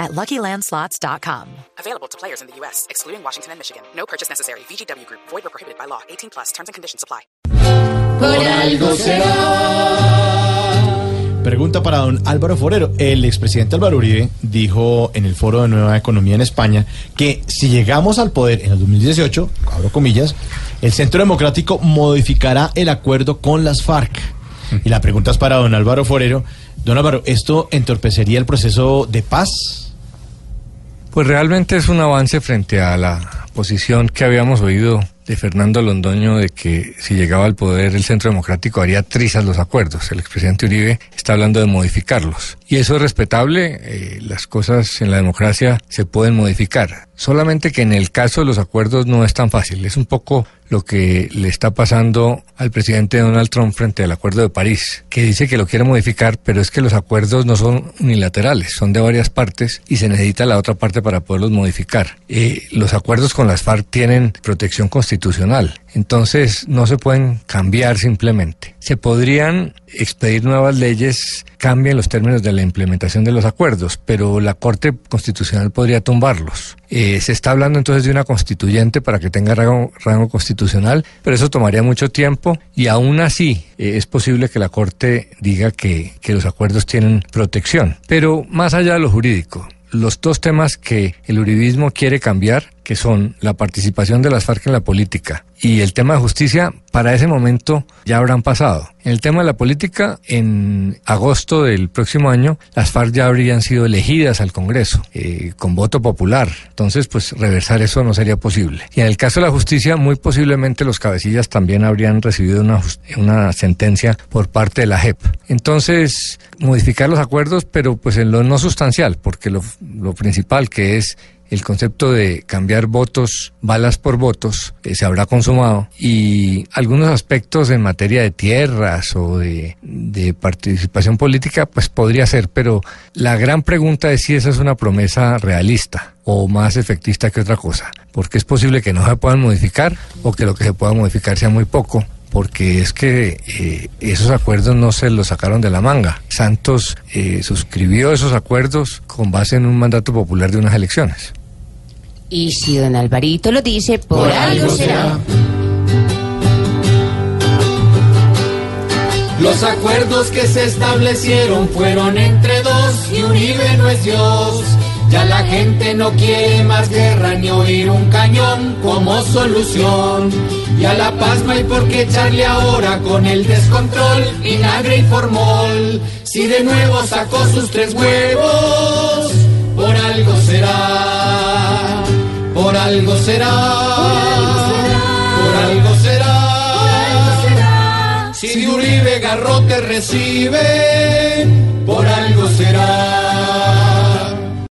at LuckyLandSlots.com. Available to players in the U.S., excluding Washington and Michigan. No purchase necessary. VGW Group. Void or prohibited by law. 18 plus. Terms and conditions apply. Por algo será. Pregunta para don Álvaro Forero. El expresidente Álvaro Uribe dijo en el Foro de Nueva Economía en España que si llegamos al poder en el 2018, abro comillas, el Centro Democrático modificará el acuerdo con las FARC. Y la pregunta es para don Álvaro Forero. Don Álvaro, ¿esto entorpecería el proceso de paz? Pues realmente es un avance frente a la posición que habíamos oído de Fernando Londoño de que si llegaba al poder el Centro Democrático haría trizas los acuerdos. El expresidente Uribe está hablando de modificarlos. Y eso es respetable, eh, las cosas en la democracia se pueden modificar. Solamente que en el caso de los acuerdos no es tan fácil. Es un poco lo que le está pasando al presidente Donald Trump frente al Acuerdo de París, que dice que lo quiere modificar, pero es que los acuerdos no son unilaterales, son de varias partes y se necesita la otra parte para poderlos modificar. Eh, los acuerdos con las FARC tienen protección constitucional, entonces no se pueden cambiar simplemente. Se podrían expedir nuevas leyes, cambien los términos de la implementación de los acuerdos, pero la Corte Constitucional podría tumbarlos. Eh, se está hablando entonces de una constituyente para que tenga rango, rango constitucional, pero eso tomaría mucho tiempo y aún así eh, es posible que la Corte diga que, que los acuerdos tienen protección. Pero más allá de lo jurídico, los dos temas que el uribismo quiere cambiar, que son la participación de las FARC en la política y el tema de justicia, para ese momento ya habrán pasado. En el tema de la política, en agosto del próximo año, las FARC ya habrían sido elegidas al Congreso eh, con voto popular. Entonces, pues reversar eso no sería posible. Y en el caso de la justicia, muy posiblemente los cabecillas también habrían recibido una, una sentencia por parte de la JEP. Entonces, modificar los acuerdos, pero pues en lo no sustancial, porque lo, lo principal que es el concepto de cambiar votos, balas por votos, eh, se habrá consumado y algunos aspectos en materia de tierras o de, de, participación política, pues podría ser, pero la gran pregunta es si esa es una promesa realista o más efectista que otra cosa, porque es posible que no se puedan modificar o que lo que se pueda modificar sea muy poco porque es que eh, esos acuerdos no se los sacaron de la manga. Santos eh, suscribió esos acuerdos con base en un mandato popular de unas elecciones. Y si don Alvarito lo dice, por, por algo será. Los acuerdos que se establecieron fueron entre dos y Uribe no es Dios. Ya la gente no quiere más guerra ni oír un cañón como solución. Y a la paz no hay por qué echarle ahora con el descontrol, vinagre y formol. Si de nuevo sacó sus tres huevos, por algo será. Algo será. Por algo será. Si de Uribe garrote recibe, por algo será.